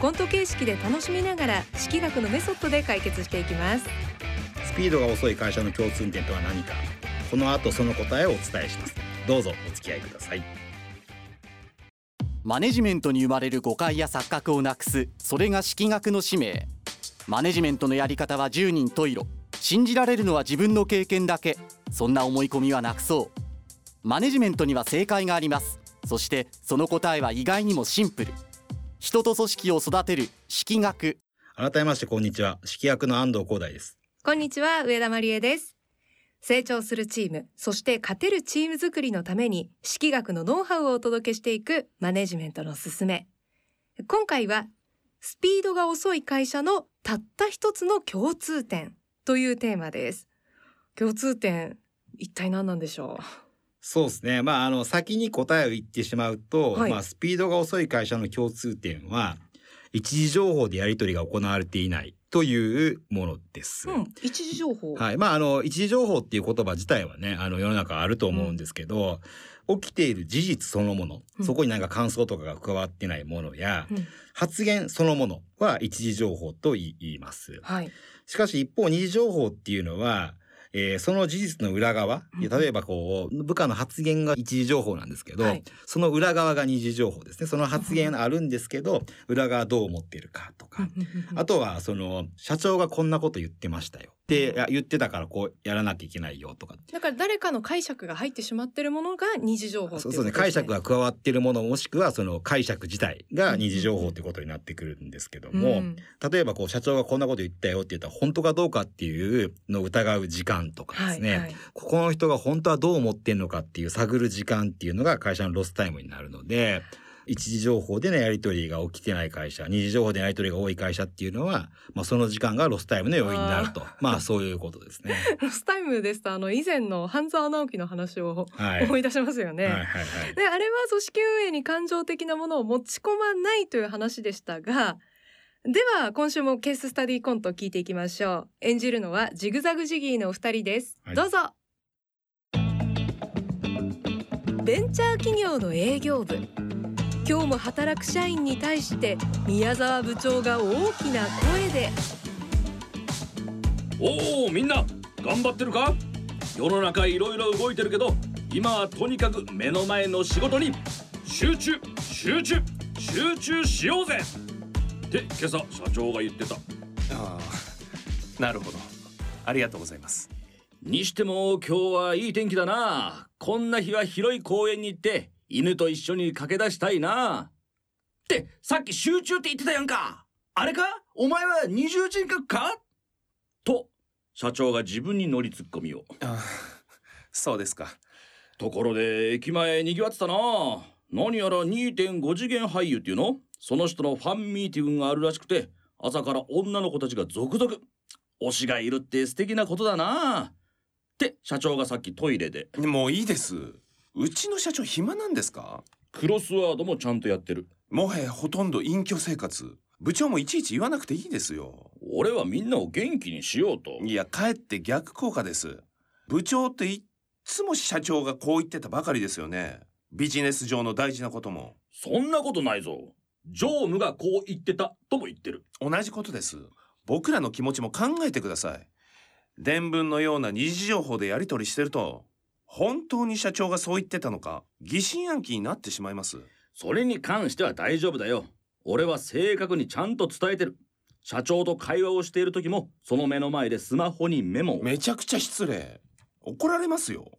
コント形式で楽しみながら式学のメソッドで解決していきます。スピードが遅い会社の共通点とは何か。この後その答えをお伝えします。どうぞお付き合いください。マネジメントに生まれる誤解や錯覚をなくす。それが式学の使命。マネジメントのやり方は10人十色。信じられるのは自分の経験だけ。そんな思い込みはなくそう。マネジメントには正解があります。そしてその答えは意外にもシンプル人と組織を育てる式学。改めましてこんにちは。式役の安藤光大です。こんにちは上田真理恵です。成長するチームそして勝てるチーム作りのために式学のノウハウをお届けしていくマネジメントのすすめ。今回はスピードが遅い会社のたった一つの共通点というテーマです。共通点一体何なんでしょう？そうですねまああの先に答えを言ってしまうと、はいまあスピードが遅い会社の共通点は一時情報でやり取りが行われていないというものです。うん、一時情報。はい。まあ、あの、一時情報っていう言葉自体はね、あの、世の中あると思うんですけど、起きている事実そのもの、うんそこになんか感想とかが加わってないものや、うん発言そのものは一時情報と言います。はい。しかし一方、二次情報っていうのは、えーその事実の裏側、うん例えばこう、部下の発言が一時情報なんですけど、はいその裏側が二次情報ですね。その発言あるんですけど、裏側どう思っているかとか、あとは、その、社長がこんなこと言ってましたよ。で、いや言ってたからこうやらなきゃいけないよとか。だから誰かの解釈が入ってしまってるものが二次情報っていそうそうね。解釈が加わっているものもしくはその解釈自体が二次情報ってことになってくるんですけども、うん例えばこう社長がこんなこと言ったよって言ったら本当かどうかっていうのを疑う時間とかですね。はいはいここの人が本当はどう思ってんのかっていう探る時間っていうのが会社のロスタイムになるので、一次情報でのやり取りが起きてない会社、二次情報でのやり取りが多い会社っていうのは、まあその時間がロスタイムの要因になると。まあそういうことですね。ロスタイムですとあの以前の半沢直樹の話をはい。思い出しますよね。はいはいはい。であれは組織運営に感情的なものを持ち込まないという話でしたがでは今週もケーススタディコント聞いていきましょう演じるのはジグザグジギーのお二人です、はいどうぞベンチャー企業の営業部今日も働く社員に対して宮沢部長が大きな声で。おおみんな頑張ってるか？世の中いろいろ動いてるけど今はとにかく目の前の仕事に集中集中集中しようぜ。って今朝社長が言ってた。ああなるほど。ありがとうございます。にしても今日はいい天気だな。こんな日は広い公園に行って犬と一緒に駆け出したいな。ってさっき集中って言ってたやんか。あれか？お前は二重人格か？と社長が自分に乗りツッコミを。ああそうですか。ところで駅前にぎわってたな。何やら2.5次元俳優っていうの？その人のファンミーティングがあるらしくて朝から女の子たちが続々推しがいるって素敵なことだな。って社長がさっきトイレで。もういいですうちの社長暇なんですか？クロスワードもちゃんとやってる。もはやほとんど隠居生活。部長もいちいち言わなくていいですよ。俺はみんなを元気にしようと。いやかえって逆効果です。部長っていっつも社長がこう言ってたばかりですよね。ビジネス上の大事なことも。そんなことないぞ。常務がこう言ってたとも言ってる。同じことです。僕らの気持ちも考えてください。伝聞のような二次情報でやり取りしてると本当に社長がそう言ってたのか疑心暗鬼になってしまいます。それに関しては大丈夫だよ。俺は正確にちゃんと伝えてる。社長と会話をしている時もその目の前でスマホにメモを。めちゃくちゃ失礼。怒られますよ。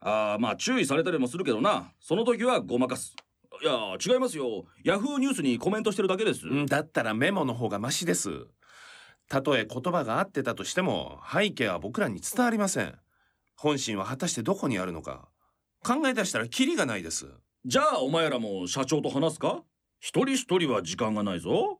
ああまあ注意されたりもするけどな。その時はごまかす。いや違いますよ。ヤフーニュースにコメントしてるだけです、うんだったらメモの方がマシです。たとえ言葉が合ってたとしても背景は僕らに伝わりません本心は果たしてどこにあるのか。考え出したらキリがないです。じゃあお前らも社長と話すか？一人一人は時間がないぞ。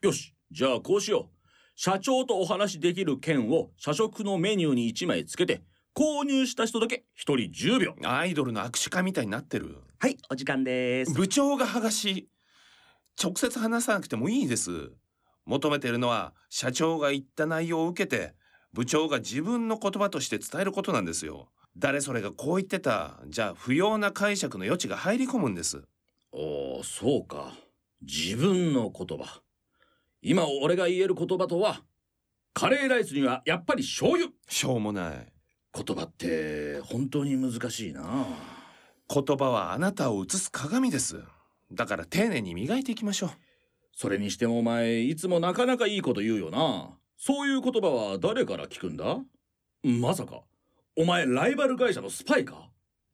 よしじゃあこうしよう。社長とお話しできる券を社食のメニューに1枚つけて購入した人だけ1人10秒。アイドルの握手会みたいになってる。はいお時間です。部長が剥がし直接話さなくてもいいです。求めているのは社長が言った内容を受けて部長が自分の言葉として伝えることなんですよ。誰それがこう言ってた。じゃあ不要な解釈の余地が入り込むんです。おおそうか。自分の言葉。今俺が言える言葉とはカレーライスにはやっぱり醤油。しょうもない。言葉って本当に難しいな。言葉はあなたを映す鏡です。だから丁寧に磨いていきましょう。それにしてもお前いつもなかなかいいこと言うよなそういう言葉は誰から聞くんだ？まさか。お前ライバル会社のスパイか？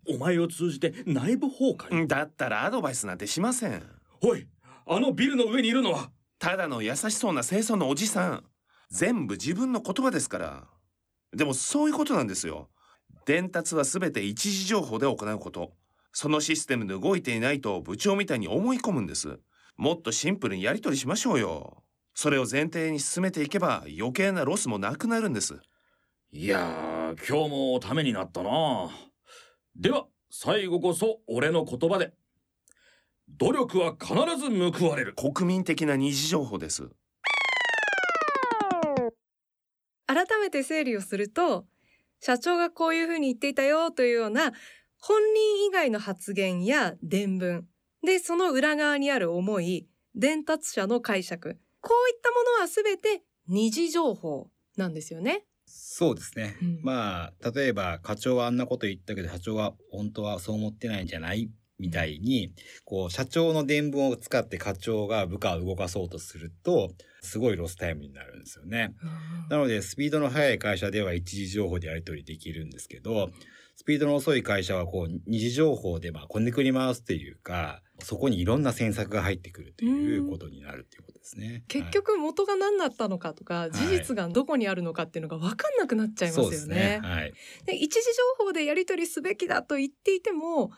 お前を通じて内部崩壊？だったらアドバイスなんてしません。おいあのビルの上にいるのは？ただの優しそうな清楚のおじさん。全部自分の言葉ですから。でもそういうことなんですよ。伝達は全て一時情報で行うこと。そのシステムで動いていないと部長みたいに思い込むんです。もっとシンプルにやり取りしましょうよそれを前提に進めていけば余計なロスもなくなるんです。いやー今日もためになったな。では最後こそ俺の言葉で。努力は必ず報われる。国民的な二次情報です。改めて整理をすると社長がこういうふうに言っていたよというような本人以外の発言や伝聞でその裏側にある思い伝達者の解釈こういったものは全て二次情報なんですよね。そうですね。うんまあ、例えば課長はあんなこと言ったけど、社長は本当はそう思ってないんじゃないみたいに、こう、社長の伝聞を使って課長が部下を動かそうとすると、すごいロスタイムになるんですよね。なので、スピードの速い会社では一時情報でやり取りできるんですけど、スピードの遅い会社はこう、二次情報でまあ、こねくり回すというか、そこにいろんな詮索が入ってくるということになるということですね。結局元が何だったのかとか、事実がどこにあるのかっていうのが分かんなくなっちゃいますよね。そうですね。はい。で一時情報でやり取りすべきだと言っていても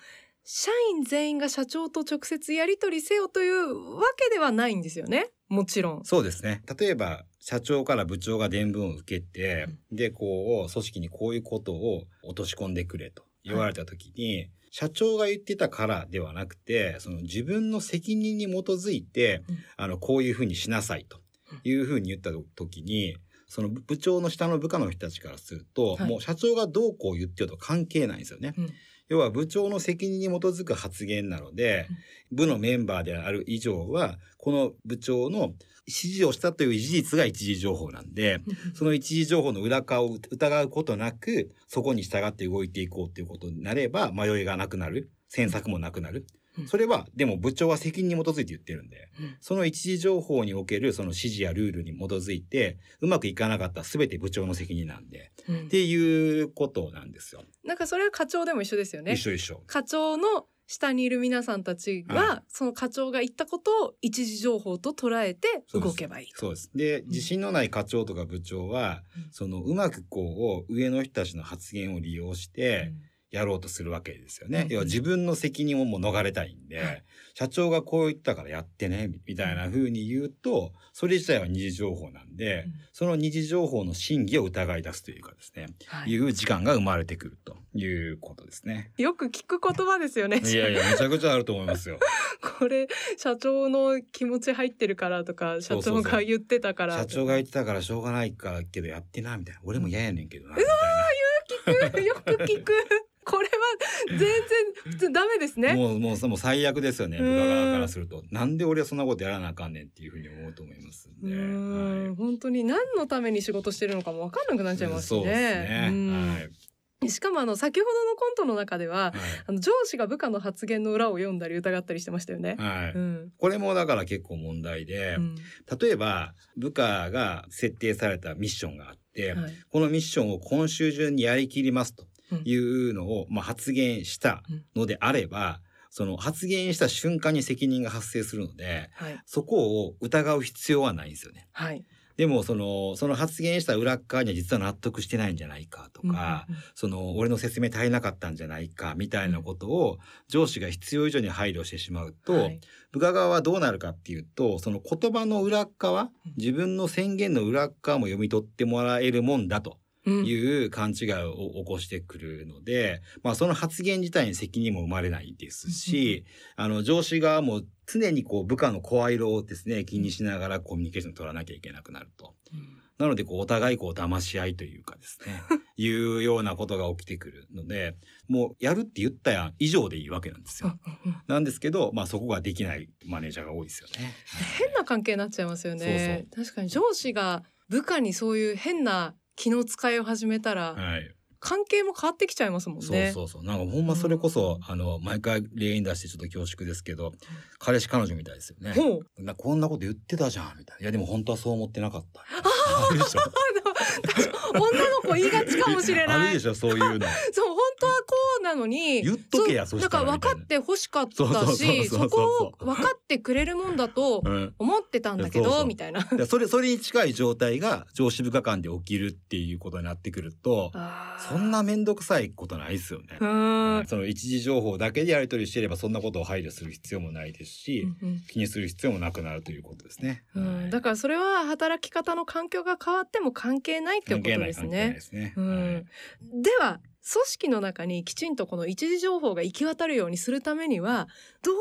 社員全員が社長と直接やり取りせよというわけではないんですよねもちろん。そうですね。例えば、社長から部長が伝聞を受けて、で、こう、組織にこういうことを落とし込んでくれと言われたときに、社長が言ってたからではなくて、その自分の責任に基づいて、うん。あの、こういうふうにしなさいというふうに言ったときに、その部長の下の部下の人たちからすると、はい。もう社長がどうこう言ってようと関係ないんですよね。うん要は部長の責任に基づく発言なので、部のメンバーである以上は、この部長の指示をしたという事実が一時情報なんで、その一時情報の裏側を疑うことなく、そこに従って動いていこうということになれば、迷いがなくなる。詮索もなくなるうん。それは、でも部長は責任に基づいて言ってるんでうん、その一時情報におけるその指示やルールに基づいて、うまくいかなかったら全て部長の責任なんで、うんっていうことなんですよ。なんかそれは課長でも一緒ですよね一。緒一緒。課長の下にいる皆さんたちは、はその課長が言ったことを一時情報と捉えて動けばいいと。そうです。で、自信のない課長とか部長は、うんそのうまくこう、上の人たちの発言を利用して、やろうとするわけですよね。うん要は自分の責任をもう逃れたいんで、はい社長がこう言ったからやってね、みたいな風に言うと、それ自体は二次情報なんで、うんその二次情報の真偽を疑い出すというかですね、はいいう時間が生まれてくるということですね。よく聞く言葉ですよね。いやいや、めちゃくちゃあると思いますよ。これ社長の気持ち入ってるからとか社長が言ってたから社長が言ってたからしょうがないからけどやってな、みたいな。俺も嫌やねんけどな、みたいな。よく聞くこれは全然普通ダメですね。もう、もう、もう最悪ですよね。うん部下側からすると。なんで俺はそんなことやらなあかんねんっていうふうに思うと思いますんうで。ーんはい本当に何のために仕事してるのかも分かんなくなっちゃいますしね。そうですね。うんはい。しかもあの先ほどのコントの中でははいあの上司が部下の発言の裏を読んだり疑ったりしてましたよね。はいうんこれもだから結構問題で、うん例えば部下が設定されたミッションがあって、はいこのミッションを今週中にやりきりますというのを、まあ、発言したのであれば、その発言した瞬間に責任が発生するので、はい。そこを疑う必要はないんですよね。はい。でもそのその発言した裏っ側には実は納得してないんじゃないかとか、その俺の説明足りなかったんじゃないかみたいなことを上司が必要以上に配慮してしまうと、はい。部下側はどうなるかっていうとその言葉の裏っ側自分の宣言の裏っ側も読み取ってもらえるもんだと。うんいう勘違いを起こしてくるので、まあその発言自体に責任も生まれないですし、あの上司側も常にこう部下の声色をですね気にしながらコミュニケーションを取らなきゃいけなくなると。なのでこうお互いこう騙し合いというかですね いうようなことが起きてくるのでもうやるって言ったやん以上でいいわけなんですよ。なんですけど、まあ、そこができないマネージャーが多いですよね。変な関係になっちゃいますよね。確かに上司が部下にそういう変な気の使いを始めたら、はい、関係も変わってきちゃいますもんねそうそうそうなんかほんまそれこそ、あの毎回例に出してちょっと恐縮ですけど彼氏彼女みたいですよね。ほうなこんなこと言ってたじゃんみたいな。いやでも本当はそう思ってなかった。あ。女の子言いがちかもしれあないるでしょそういうの。そうなのに言っとけやそなんか分かって欲しかったしそこを分かってくれるもんだとうん。思ってたんだけどそうそうみたいな。でそれそれに近い状態が上司部下間で起きるっていうことになってくると、そんな面倒くさいことないですよね。うんその一時情報だけでやり取りしていればそんなことを配慮する必要もないですし、うん気にする必要もなくなるということですね。うんはいだからそれは働き方の環境が変わっても関係ないってことです関係ない関係ないねで。すね。うんはいでは組織の中にきちんとこの一時情報が行き渡るようにするためにはど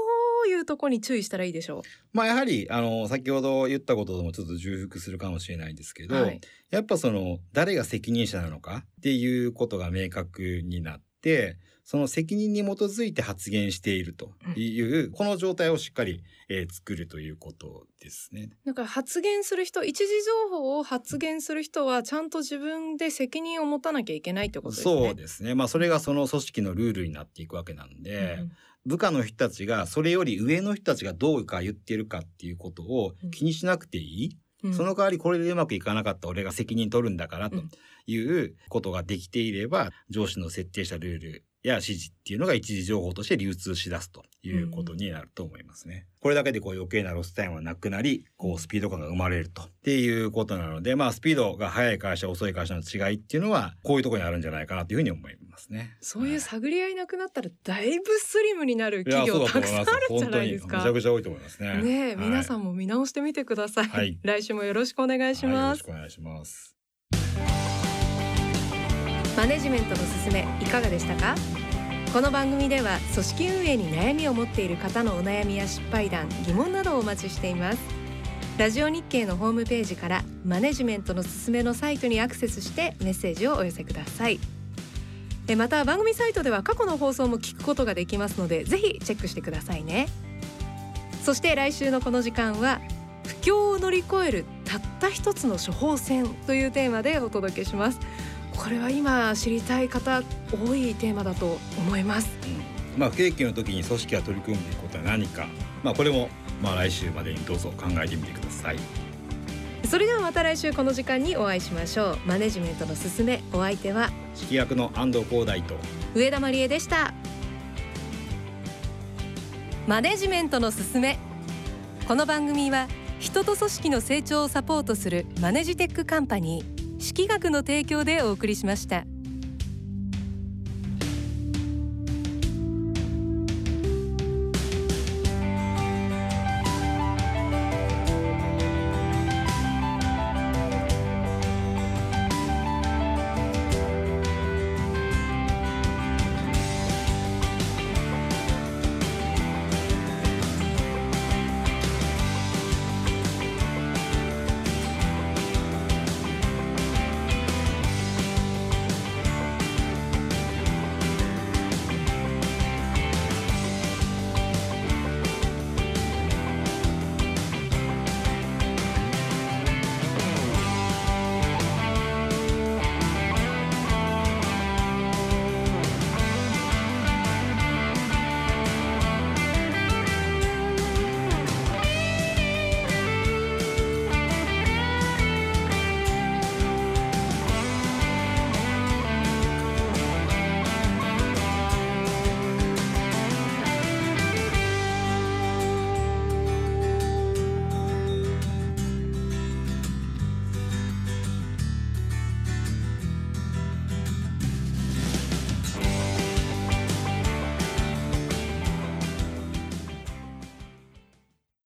ういうとこに注意したらいいでしょまあやはりあの先ほど言ったことともちょっと重複するかもしれないんですけう。ど、はい。やっぱその誰が責任者なのかっていうことが明確になってその責任に基づいて発言しているという、この状態をしっかり、えー作るということですね。なんか発言する人一時情報を発言する人はちゃんと自分で責任を持たなきゃいけないってことですね。そうですね。まあそれがその組織のルールになっていくわけなんで、うん部下の人たちがそれより上の人たちがどうか言ってるかっていうことを気にしなくていい、うんその代わりこれでうまくいかなかった俺が責任取るんだからとうんいうことができていれば、上司の設定したルールや指示っていうのが一時情報として流通し出すということになると思いますね。これだけでこう余計なロスタイムはなくなり、こうスピード感が生まれると。っていうことなので、まあスピードが速い会社、遅い会社の違いっていうのは、こういうところにあるんじゃないかなというふうに思いますね。そういうはい探り合いなくなったらだいぶスリムになる企業たくさんあるんじゃないです本当にめちゃか。くちゃ多いと思いますね。ねえ、皆さんんも見直してみてください。はい 来週もよろしくお願いしよろます。しくお願いします。マネジメントのすすめいかがでしたか？この番組では組織運営に悩みを持っている方のお悩みや失敗談疑問などをお待ちしています。ラジオ日経のホームページからマネジメントのすすめのサイトにアクセスしてメッセージをお寄せください。えまた番組サイトでは過去の放送も聞くことができますのでぜひチェックしてくださいね。そして来週のこの時間は不況を乗り越えるたった一つの処方箋というテーマでお届けします。これは今知りたい方多いテーマだと思います。うん。まあ不景気の時に組織が取り組んでいくことは何か、まあこれもまあ来週までにどうぞ考えてみてください。それではまた来週この時間にお会いしましょう。マネジメントのすすめお相手は指揮役の安藤光大と。上田真理恵でした。マネジメントのすすめ。この番組は人と組織の成長をサポートするマネジテックカンパニー識学の提供でお送りしました。